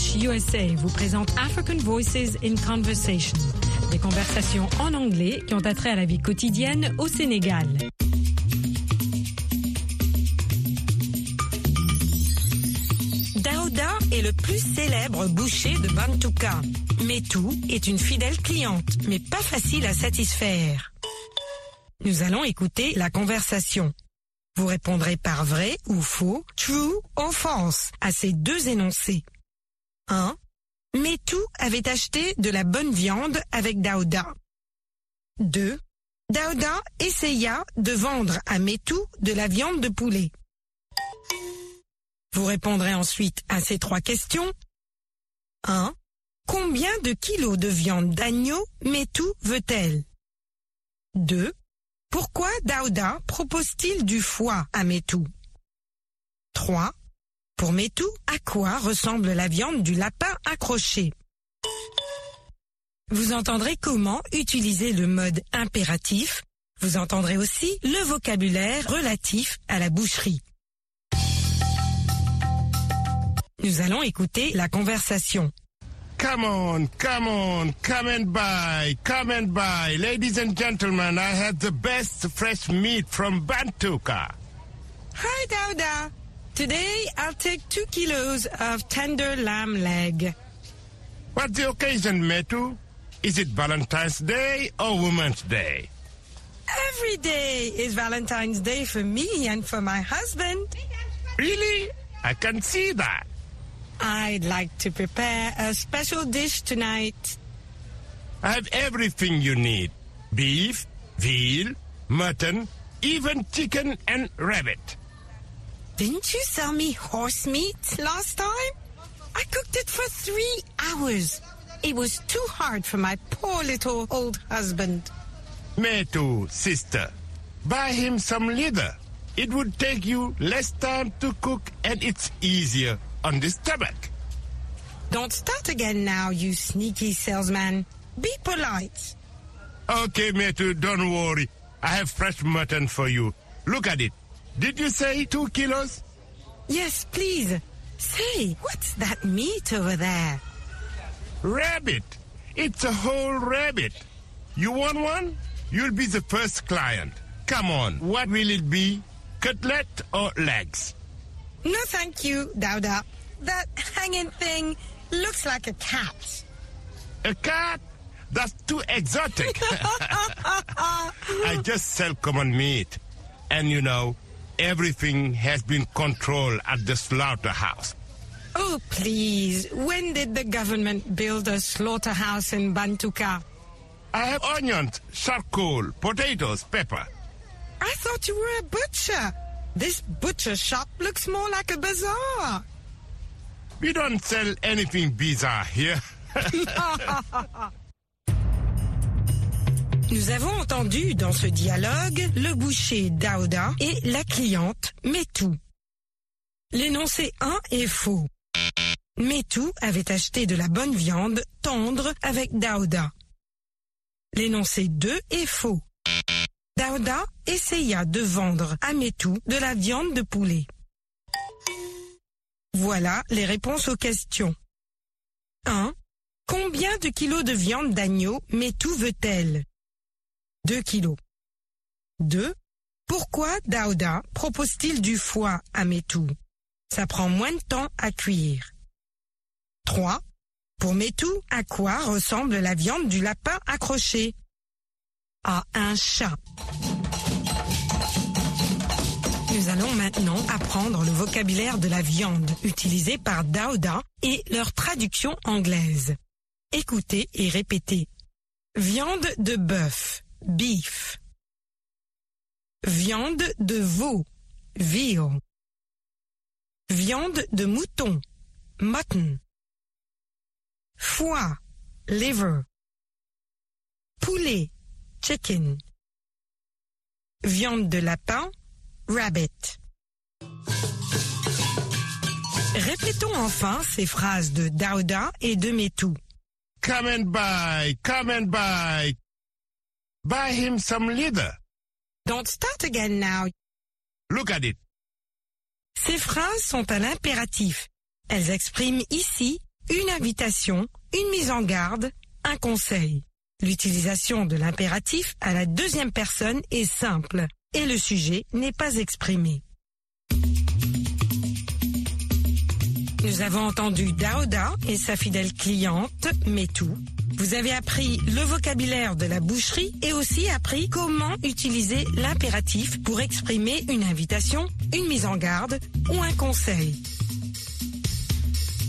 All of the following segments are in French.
USA vous présente African Voices in Conversation, des conversations en anglais qui ont attrait à la vie quotidienne au Sénégal. Daouda est le plus célèbre boucher de Bantouka. Metou est une fidèle cliente, mais pas facile à satisfaire. Nous allons écouter la conversation. Vous répondrez par vrai ou faux, true ou false à ces deux énoncés. 1. Metou avait acheté de la bonne viande avec Daouda. 2. Daouda essaya de vendre à Metou de la viande de poulet. Vous répondrez ensuite à ces trois questions. 1. Combien de kilos de viande d'agneau Metou veut-elle? 2. Pourquoi Daouda propose-t-il du foie à Metou 3. Pour Metou, à quoi ressemble la viande du lapin accroché? Vous entendrez comment utiliser le mode impératif. Vous entendrez aussi le vocabulaire relatif à la boucherie. Nous allons écouter la conversation. Come on, come on, come and buy, come and buy. Ladies and gentlemen, I have the best fresh meat from Bantuka. Hi, Dauda. Today I'll take two kilos of tender lamb leg. What's the occasion, Metu? Is it Valentine's Day or Women's Day? Every day is Valentine's Day for me and for my husband. Really? I can see that. I'd like to prepare a special dish tonight. I have everything you need. Beef, veal, mutton, even chicken and rabbit. Didn't you sell me horse meat last time? I cooked it for three hours. It was too hard for my poor little old husband. Metu, sister, buy him some leather. It would take you less time to cook and it's easier on the stomach. Don't start again now, you sneaky salesman. Be polite. Okay, Metu, don't worry. I have fresh mutton for you. Look at it. Did you say two kilos? Yes, please. Say, what's that meat over there? Rabbit. It's a whole rabbit. You want one? You'll be the first client. Come on, what will it be? Cutlet or legs? No, thank you, Dauda. That hanging thing looks like a cat. A cat? That's too exotic. I just sell common meat. And you know, everything has been controlled at the slaughterhouse. Oh, please. When did the government build a slaughterhouse in Bantuka? I have onions, charcoal, potatoes, pepper. I thought you were a butcher. This butcher shop looks more like a bazaar. We don't sell anything bizarre here. Nous avons entendu dans ce dialogue le boucher Daouda et la cliente Metou. L'énoncé 1 est faux. Metou avait acheté de la bonne viande tendre avec Daouda. L'énoncé 2 est faux. Daouda essaya de vendre à Metou de la viande de poulet. Voilà les réponses aux questions. 1. Combien de kilos de viande d'agneau Metou veut-elle? 2 kilos. 2. Pourquoi Daouda propose-t-il du foie à Metou Ça prend moins de temps à cuire. 3. Pour Metou, à quoi ressemble la viande du lapin accroché? À un chat. Nous allons maintenant apprendre le vocabulaire de la viande utilisé par Daouda et leur traduction anglaise. Écoutez et répétez. Viande de bœuf, beef. Viande de veau, veal. Viande de mouton, mutton. Foie, liver. Poulet, chicken. Viande de lapin, rabbit. Répétons enfin ces phrases de Daouda et de Metou. Come and buy, come and buy. Buy him some leather. Don't start again now. Look at it. Ces phrases sont à l'impératif. Elles expriment ici une invitation, une mise en garde, un conseil. L'utilisation de l'impératif à la deuxième personne est simple et le sujet n'est pas exprimé. Nous avons entendu Daoda et sa fidèle cliente, Metou. Vous avez appris le vocabulaire de la boucherie et aussi appris comment utiliser l'impératif pour exprimer une invitation, une mise en garde ou un conseil.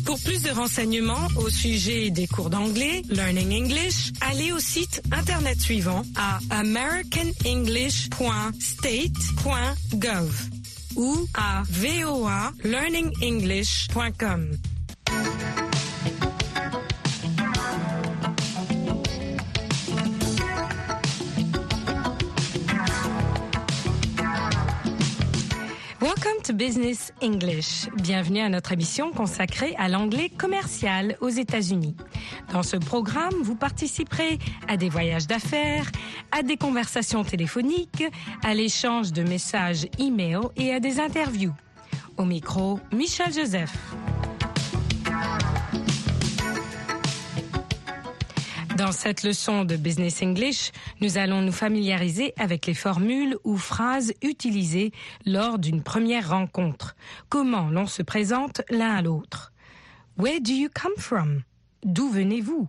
Pour plus de renseignements au sujet des cours d'anglais, Learning English, allez au site internet suivant à americanenglish.state.gov ou à voalearningenglish.com. Business English. Bienvenue à notre émission consacrée à l'anglais commercial aux États-Unis. Dans ce programme, vous participerez à des voyages d'affaires, à des conversations téléphoniques, à l'échange de messages e-mail et à des interviews. Au micro, Michel Joseph. Dans cette leçon de Business English, nous allons nous familiariser avec les formules ou phrases utilisées lors d'une première rencontre. Comment l'on se présente l'un à l'autre. Where do you come from? D'où venez-vous?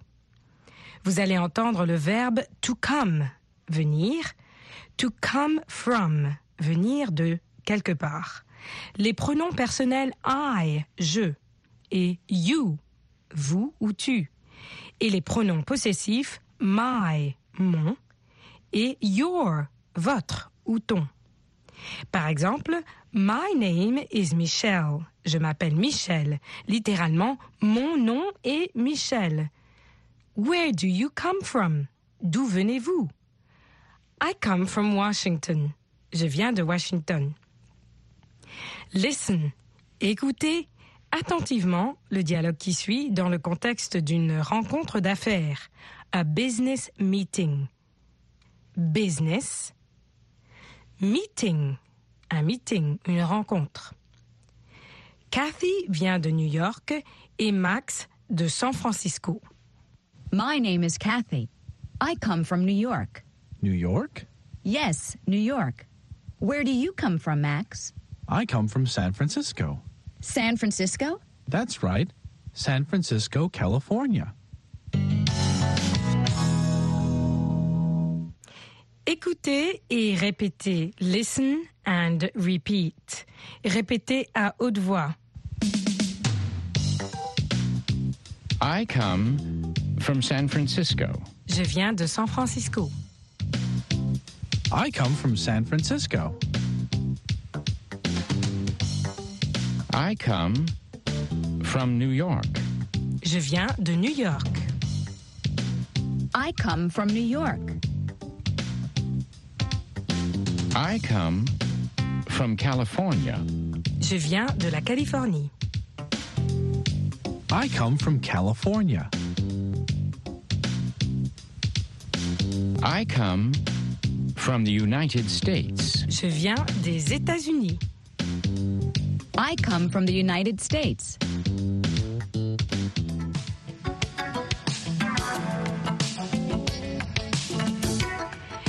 Vous allez entendre le verbe to come, venir, to come from, venir de quelque part. Les pronoms personnels I, je, et you, vous ou tu et les pronoms possessifs my, mon, et your, votre ou ton. Par exemple, My name is Michelle. Je m'appelle Michel. Littéralement, mon nom est Michel. Where do you come from? D'où venez-vous? I come from Washington. Je viens de Washington. Listen. Écoutez attentivement le dialogue qui suit dans le contexte d'une rencontre d'affaires, a business meeting. Business, meeting, un meeting, une rencontre. Kathy vient de New York et Max de San Francisco. My name is Kathy. I come from New York. New York? Yes, New York. Where do you come from, Max? I come from San Francisco. San Francisco? That's right. San Francisco, California. Écoutez et répétez. Listen and repeat. Répétez à haute voix. I come from San Francisco. Je viens de San Francisco. I come from San Francisco. I come from New York. Je viens de New York. I come from New York. I come from California. Je viens de la Californie. I come from California. I come from the United States. Je viens des États-Unis. I come from the United States.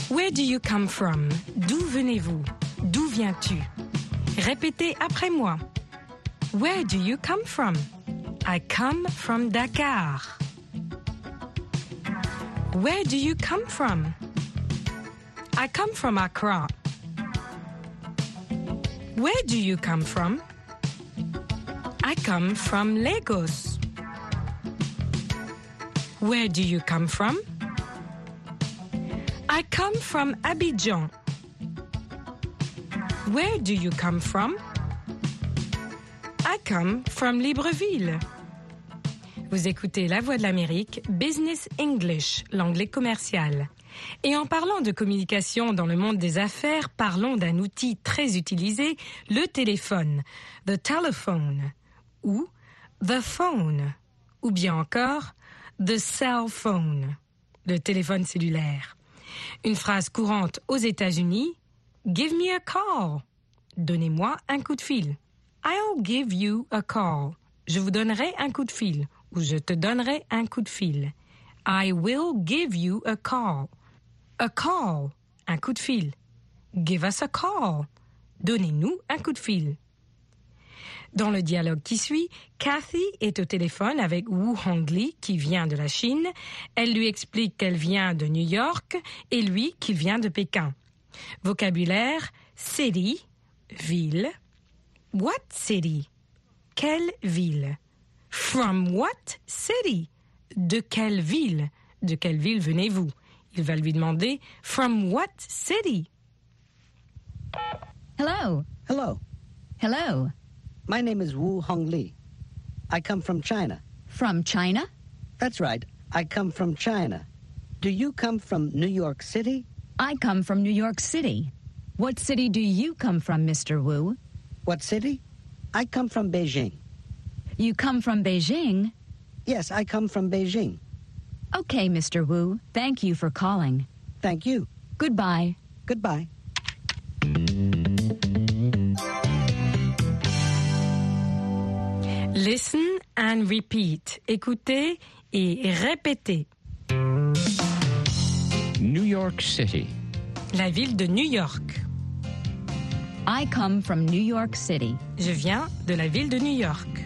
Where do you come from? D'où venez-vous? D'où viens-tu? Répétez après moi. Where do you come from? I come from Dakar. Where do you come from? I come from Accra. Where do you come from? I come from Lagos. Where do you come from? I come from Abidjan. Where do you come from? I come from Libreville. Vous écoutez La Voix de l'Amérique, Business English, l'anglais commercial. Et en parlant de communication dans le monde des affaires, parlons d'un outil très utilisé, le téléphone, the telephone, ou the phone, ou bien encore the cell phone, le téléphone cellulaire. Une phrase courante aux États-Unis, Give me a call. Donnez-moi un coup de fil. I'll give you a call. Je vous donnerai un coup de fil. ou je te donnerai un coup de fil. I will give you a call. A call, un coup de fil. Give us a call. Donnez-nous un coup de fil. Dans le dialogue qui suit, Kathy est au téléphone avec Wu Hongli qui vient de la Chine. Elle lui explique qu'elle vient de New York et lui qui vient de Pékin. Vocabulaire city, ville. What city? Quelle ville? From what city? De quelle ville? De quelle ville venez-vous? Il va lui demander From what city? Hello. Hello, Hello. My name is Wu Hongli. I come from China. From China? That's right, I come from China. Do you come from New York City? I come from New York City. What city do you come from, Mr. Wu? What city? I come from Beijing. You come from Beijing? Yes, I come from Beijing. Okay, Mr. Wu. Thank you for calling. Thank you. Goodbye. Goodbye. Listen and repeat. Écoutez et répétez. New York City. La ville de New York. I come from New York City. Je viens de la ville de New York.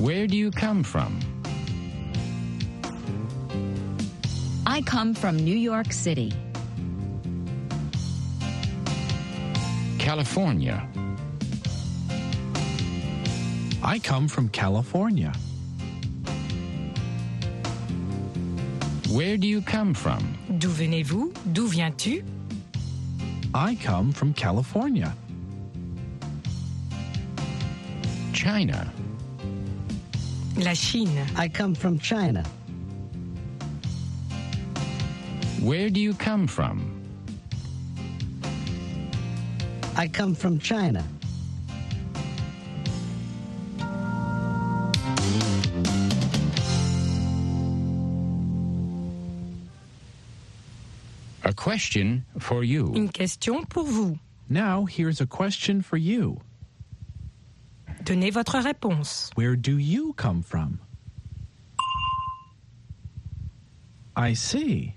Where do you come from? I come from New York City. California. I come from California. Where do you come from? D'où venez-vous? D'où viens-tu? I come from California. China. La Chine. I come from China. Where do you come from? I come from China. A question for you. Une question pour vous. Now, here's a question for you. Donnez votre réponse. Where do you come from? I see.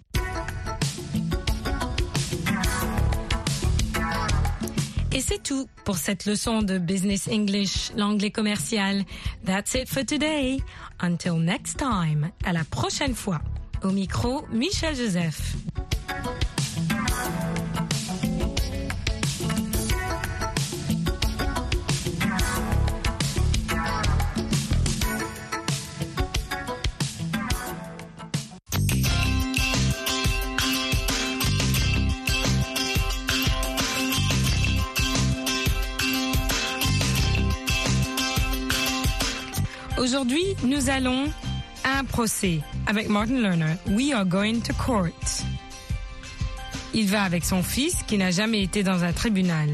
Et c'est tout pour cette leçon de Business English, l'anglais commercial. That's it for today. Until next time. À la prochaine fois. Au micro, Michel Joseph. Aujourd'hui, nous allons à un procès avec Martin Lerner. We are going to court. Il va avec son fils qui n'a jamais été dans un tribunal.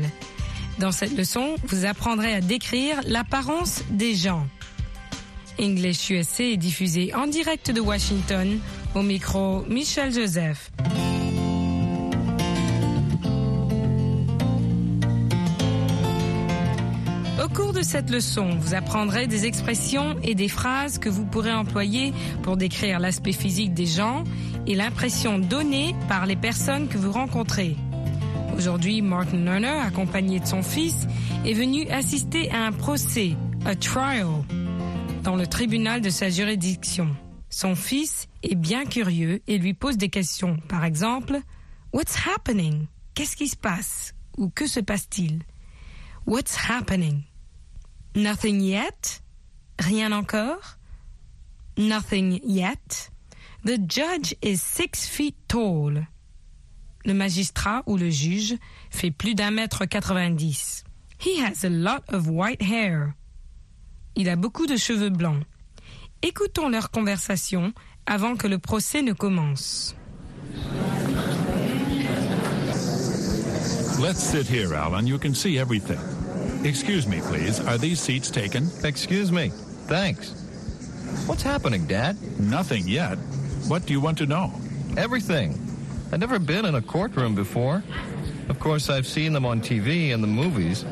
Dans cette leçon, vous apprendrez à décrire l'apparence des gens. English USA est diffusé en direct de Washington au micro Michel Joseph. Au cours de cette leçon, vous apprendrez des expressions et des phrases que vous pourrez employer pour décrire l'aspect physique des gens et l'impression donnée par les personnes que vous rencontrez. Aujourd'hui, Martin Lerner, accompagné de son fils, est venu assister à un procès, a trial, dans le tribunal de sa juridiction. Son fils est bien curieux et lui pose des questions. Par exemple, What's happening? Qu'est-ce qui se passe? Ou que se passe-t-il? What's happening? Nothing yet? Rien encore? Nothing yet? The judge is six feet tall. Le magistrat ou le juge fait plus d'un mètre quatre-vingt-dix. He has a lot of white hair. Il a beaucoup de cheveux blancs. Écoutons leur conversation avant que le procès ne commence. Let's sit here, Alan. You can see everything. Excuse me, please. Are these seats taken? Excuse me. Thanks. What's happening, Dad? Nothing yet. What do you want to know? Everything. I've never been in a courtroom before. Of course, I've seen them on TV and the movies.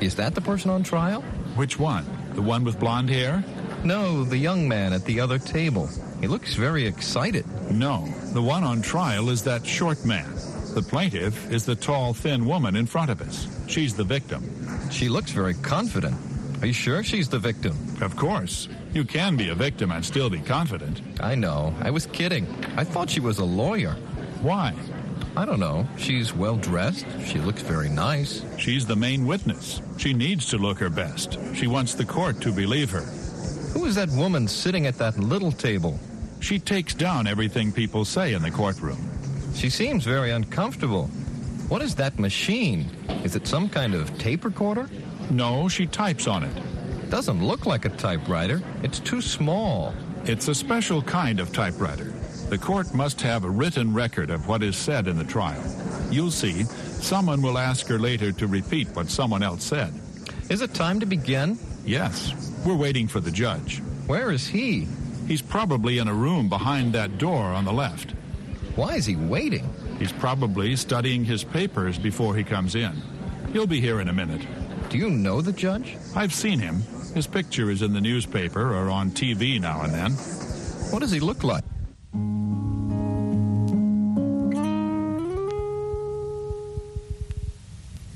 Is that the person on trial? Which one? The one with blonde hair? No, the young man at the other table. He looks very excited. No, the one on trial is that short man. The plaintiff is the tall, thin woman in front of us. She's the victim. She looks very confident. Are you sure she's the victim? Of course. You can be a victim and still be confident. I know. I was kidding. I thought she was a lawyer. Why? I don't know. She's well dressed. She looks very nice. She's the main witness. She needs to look her best. She wants the court to believe her. Who is that woman sitting at that little table? She takes down everything people say in the courtroom. She seems very uncomfortable. What is that machine? Is it some kind of tape recorder? No, she types on it. Doesn't look like a typewriter. It's too small. It's a special kind of typewriter. The court must have a written record of what is said in the trial. You'll see, someone will ask her later to repeat what someone else said. Is it time to begin? Yes, we're waiting for the judge. Where is he? He's probably in a room behind that door on the left. Why is he waiting? He's probably studying his papers before he comes in. He'll be here in a minute. Do you know the judge? I've seen him. His picture is in the newspaper or on TV now and then. What does he look like?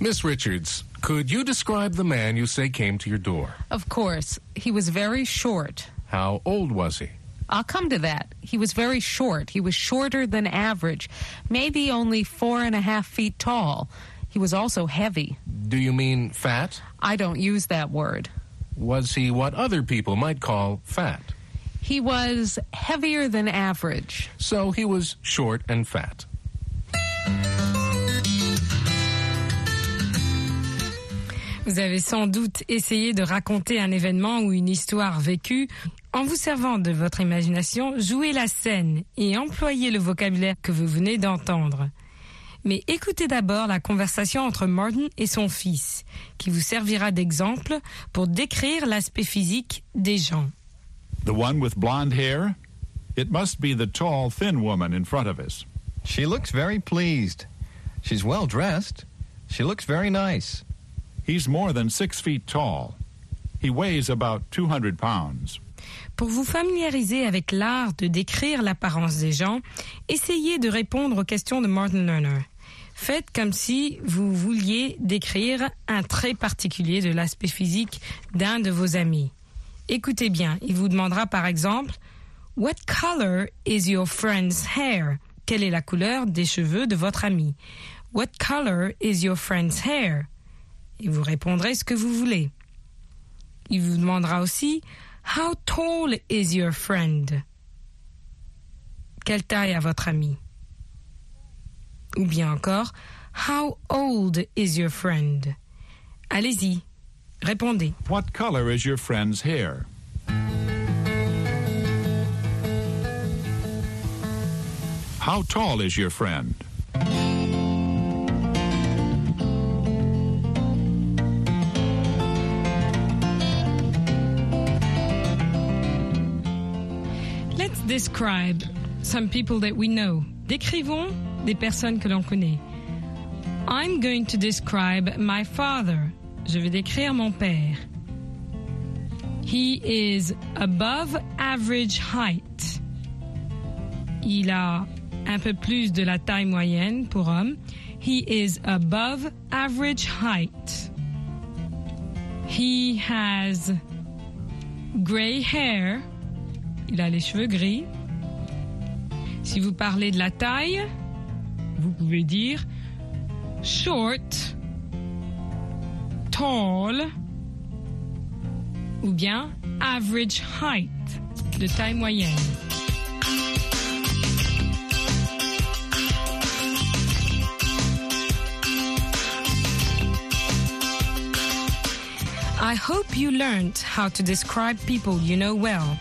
Miss Richards, could you describe the man you say came to your door? Of course. He was very short. How old was he? I'll come to that. He was very short. He was shorter than average, maybe only four and a half feet tall. He was also heavy. Do you mean fat? I don't use that word. Was he what other people might call fat? He was heavier than average. So he was short and fat. Vous avez sans doute essayé de raconter un événement ou une histoire vécue. En vous servant de votre imagination, jouez la scène et employez le vocabulaire que vous venez d'entendre. Mais écoutez d'abord la conversation entre Martin et son fils, qui vous servira d'exemple pour décrire l'aspect physique des gens. The one with blonde hair? It must be the tall, thin woman in front of us. She looks very pleased. She's well dressed. She looks very nice. He's more than six feet tall. He weighs about 200 pounds. Pour vous familiariser avec l'art de décrire l'apparence des gens, essayez de répondre aux questions de Martin Lerner. Faites comme si vous vouliez décrire un trait particulier de l'aspect physique d'un de vos amis. Écoutez bien, il vous demandera par exemple What color is your friend's hair? Quelle est la couleur des cheveux de votre ami? What color is your friend's hair? Et vous répondrez ce que vous voulez. Il vous demandera aussi How tall is your friend? Quelle taille a votre ami? Ou bien encore, How old is your friend? Allez-y, répondez. What color is your friend's hair? How tall is your friend? Describe some people that we know. Décrivons des personnes que l'on connaît. I'm going to describe my father. Je vais décrire mon père. He is above average height. Il a un peu plus de la taille moyenne pour homme. He is above average height. He has gray hair. Il a les cheveux gris. Si vous parlez de la taille, vous pouvez dire short, tall ou bien average height, de taille moyenne. I hope you learned how to describe people you know well.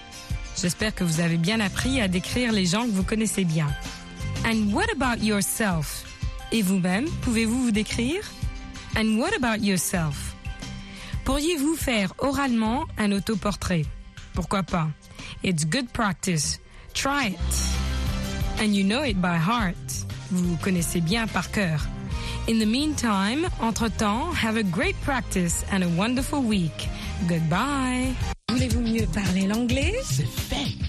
J'espère que vous avez bien appris à décrire les gens que vous connaissez bien. And what about yourself? Et vous-même, pouvez-vous vous décrire? And what about yourself? Pourriez-vous faire oralement un autoportrait? Pourquoi pas? It's good practice. Try it. And you know it by heart. Vous connaissez bien par cœur. In the meantime, entre-temps, have a great practice and a wonderful week. Goodbye. Voulez-vous mieux parler l'anglais? C'est fait.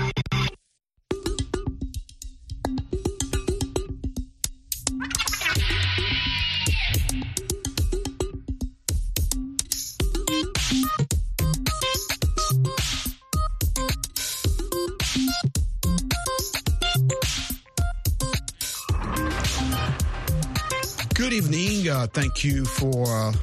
Uh, thank you for uh,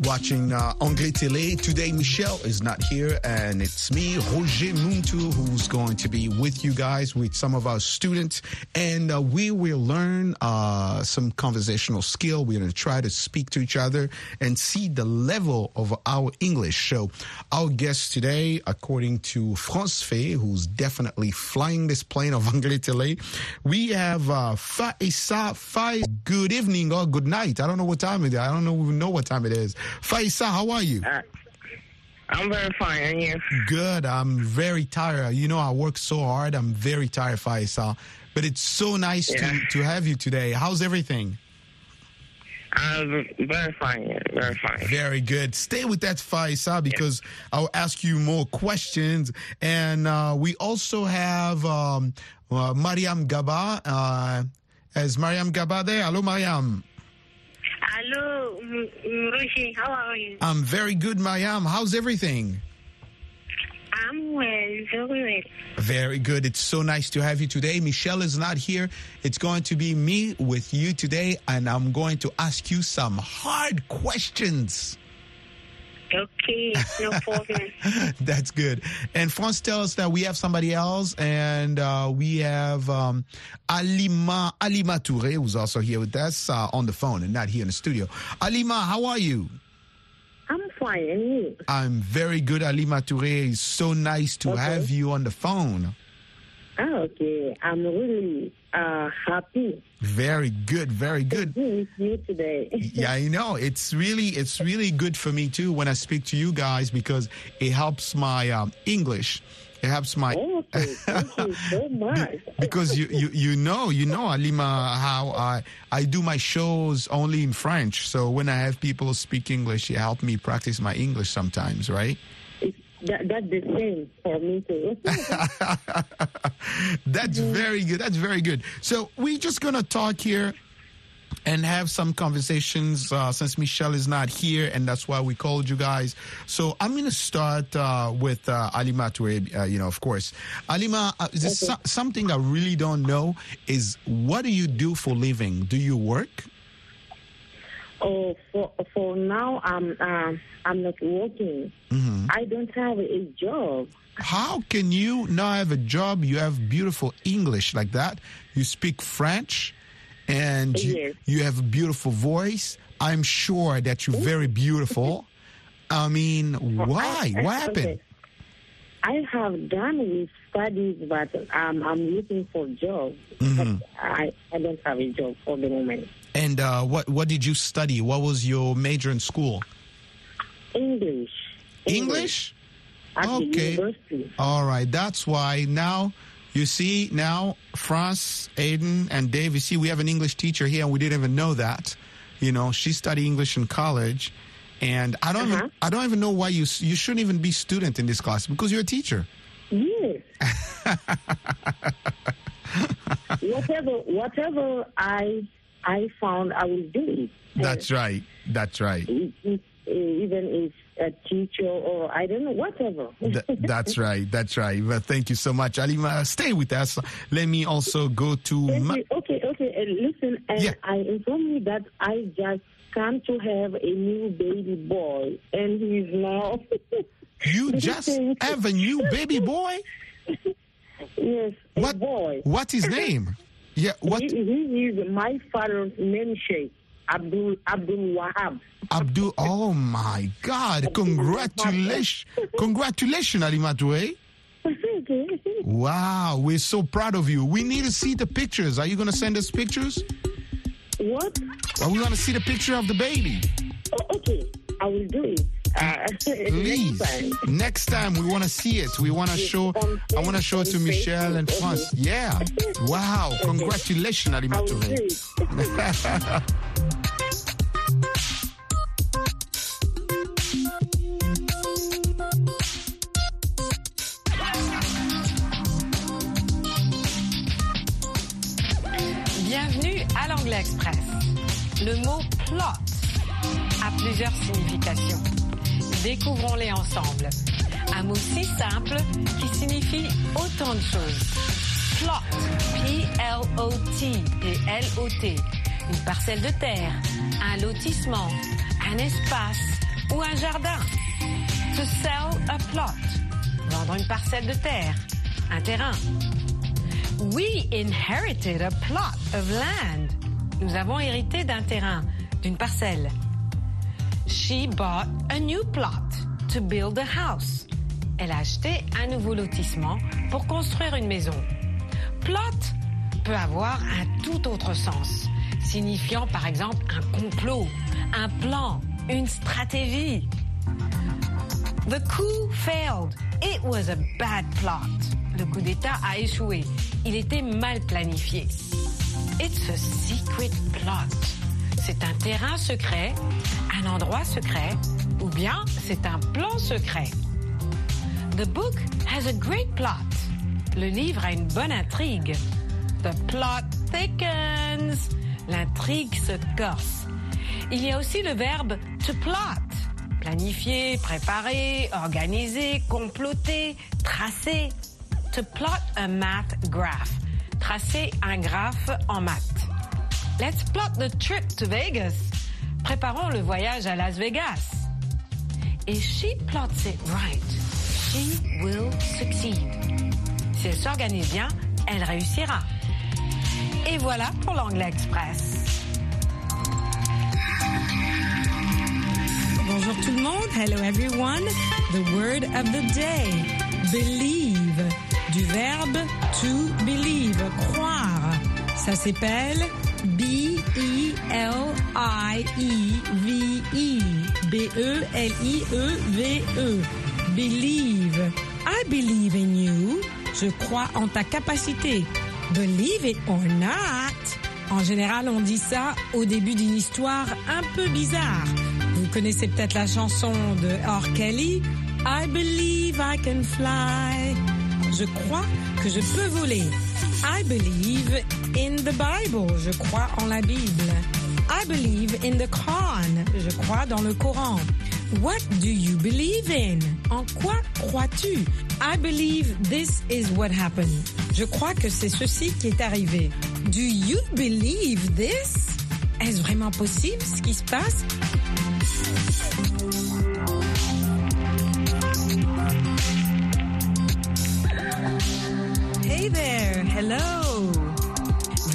watching uh, Télé. Today, Michelle is not here, and it's me, Roger Muntu, who's going to be with you guys with some of our students, and uh, we will learn uh, some conversational skill. We're going to try to speak to each other and see the level of our English. So, our guest today, according to France Fay, who's definitely flying this plane of Anglais Télé, we have uh, Faisa Fai. Good evening or good night. I don't know what time it is. I don't know know what time it is. Faisa, how are you? Uh, I'm very fine, and you? Good. I'm very tired. You know, I work so hard. I'm very tired, Faisa. But it's so nice Yeah. to, to have you today. How's everything? I'm very fine, very fine. Very good. Stay with that, Faisa, because I'll ask you more questions. And uh, we also have um, uh, Mariam Gaba. Uh, is Mariam Gaba there? Hello, Mariam. Hello, M- M- How are you? I'm very good, Mayam. How's everything? I'm well, very well. Very good. It's so nice to have you today. Michelle is not here. It's going to be me with you today, and I'm going to ask you some hard questions. Okay, no problem. That's good. And France tells us that we have somebody else, and uh, we have um, Alima Alima Toure, who's also here with us uh, on the phone and not here in the studio. Alima, how are you? I'm fine, and you? I'm very good, Alima Toure. It's so nice to Okay. have you on the phone. Ah, okay. I'm really uh, happy Very good, very good. to be with you today. yeah, you know. It's really, it's really good for me too when I speak to you guys because it helps my um, English. It helps my okay, thank you so much. because you, you you know you know Alima how I I do my shows only in French. So when I have people speak English, it help me practice my English sometimes, right? That, that's the same for me too. That's very good. That's very good. So we're just gonna talk here and have some conversations uh, since Michelle is not here, and that's why we called you guys. So I'm gonna start uh, with uh, Alima Touare, uh, you know, of course. Alima, uh, is this so- something I really don't know is what do you do for living? Do you work? Oh, for for now, I'm um, I'm not working. Mhm. I don't have a job. How can you not have a job? You have beautiful English like that. You speak French, and you, Yes. you have a beautiful voice. I'm sure that you're very beautiful. I mean, why? I- I- what happened? okay. I have done with studies, but um, I'm looking for a job. Mhm. But I, I don't have a job for the moment. And uh, what what did you study? What was your major in school? English. English. At Okay. university. All right. That's why now you see now France, Aiden, and Dave. You see, we have an English teacher here, and we didn't even know that. You know, she studied English in college, and I don't even I don't even know why you you shouldn't even be student in this class because you're a teacher. Yes. whatever, whatever I I found, I will do it. That's right. That's right. Even if a teacher or I don't know, whatever. Th- that's right. That's right. Well, thank you so much, Alima. Stay with us. Let me also go to. Ma-. Okay, okay. Uh, listen, uh, I inform you that I just come to have a new baby boy, and he's now. You just have a new baby boy? yes, a What- boy. What's his name? Yeah, what? He, he is my father's namesake, Abdul Abdul Wahab. Abdul. Oh my God! Congratulations! Congratulations, Alima eh? Touré. Wow, we're so proud of you. We need to see the pictures. Are you going to send us pictures? What? Are we going to see the picture of the baby? Oh, okay. I will do it. Uh, Please. Next time. Next time we want to see it. We want to show. I want to show it to Michelle and France. Yeah. Wow. Congratulations, Alimatore. Bienvenue à l'Anglais Express. Le mot plot a plusieurs significations. Découvrons-les ensemble. Un mot si simple qui signifie autant de choses. Plot, P-L-O-T, P-L-O-T. Une parcelle de terre, un lotissement, un espace ou un jardin. To sell a plot. Vendre une parcelle de terre, un terrain. We inherited a plot of land. Nous avons hérité d'un terrain, d'une parcelle. She bought a new plot to build a house. Elle a acheté un nouveau lotissement pour construire une maison. Plot peut avoir un tout autre sens, signifiant par exemple un complot, un plan, une stratégie. The coup failed. It was a bad plot. Le coup d'État a échoué. Il était mal planifié. It's a secret plot. C'est un terrain secret, un endroit secret, ou bien c'est un plan secret. The book has a great plot. Le livre a une bonne intrigue. The plot thickens. L'intrigue se corse. Il y a aussi le verbe to plot. Planifier, préparer, organiser, comploter, tracer. To plot a math graph. Tracer un graphe en maths. Let's plot the trip to Vegas. Préparons le voyage à Las Vegas. If she plots it right, she will succeed. Si elle s'organise bien, elle réussira. Et voilà pour l'anglais express. Bonjour tout le monde. Hello everyone. The word of the day. Believe. Du verbe to believe. Croire. Ça s'appelle B-E-L-I-E-V-E. B-E-L-I-E-V-E. Believe. I believe in you. Je crois en ta capacité. Believe it or not. En général, on dit ça au début d'une histoire un peu bizarre. Vous connaissez peut-être la chanson de R. Kelly, I believe I can fly. Je crois que je peux voler. I believe in the Bible. Je crois en la Bible. I believe in the Quran. Je crois dans le Coran. What do you believe in? En quoi crois-tu? I believe this is what happened. Je crois que c'est ceci qui est arrivé. Do you believe this? Est-ce vraiment possible ce qui se passe?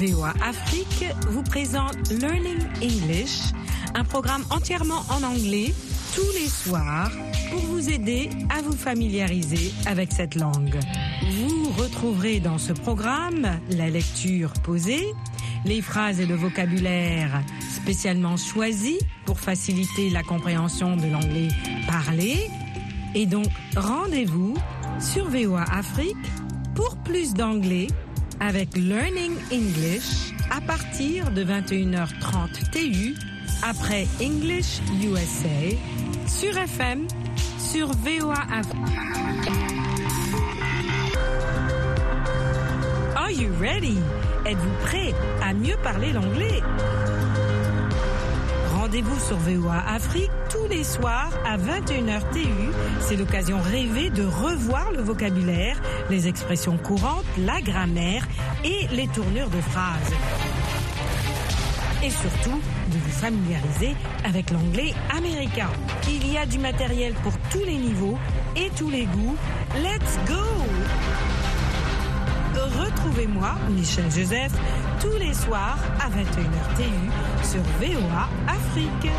VOA Afrique vous présente Learning English, un programme entièrement en anglais tous les soirs pour vous aider à vous familiariser avec cette langue. Vous retrouverez dans ce programme la lecture posée, les phrases et le vocabulaire spécialement choisis pour faciliter la compréhension de l'anglais parlé. Et donc, rendez-vous sur VOA Afrique pour plus d'anglais avec Learning English à partir de 21h30 TU après English USA sur FM sur VOA. Are you ready? Êtes-vous prêt à mieux parler l'anglais? Rendez-vous sur VOA Afrique tous les soirs à 21h TU. C'est l'occasion rêvée de revoir le vocabulaire, les expressions courantes, la grammaire et les tournures de phrases. Et surtout, de vous familiariser avec l'anglais américain. Il y a du matériel pour tous les niveaux et tous les goûts. Let's go! Retrouvez-moi, Michel Joseph, tous les soirs à 21h TU sur VOA Afrique.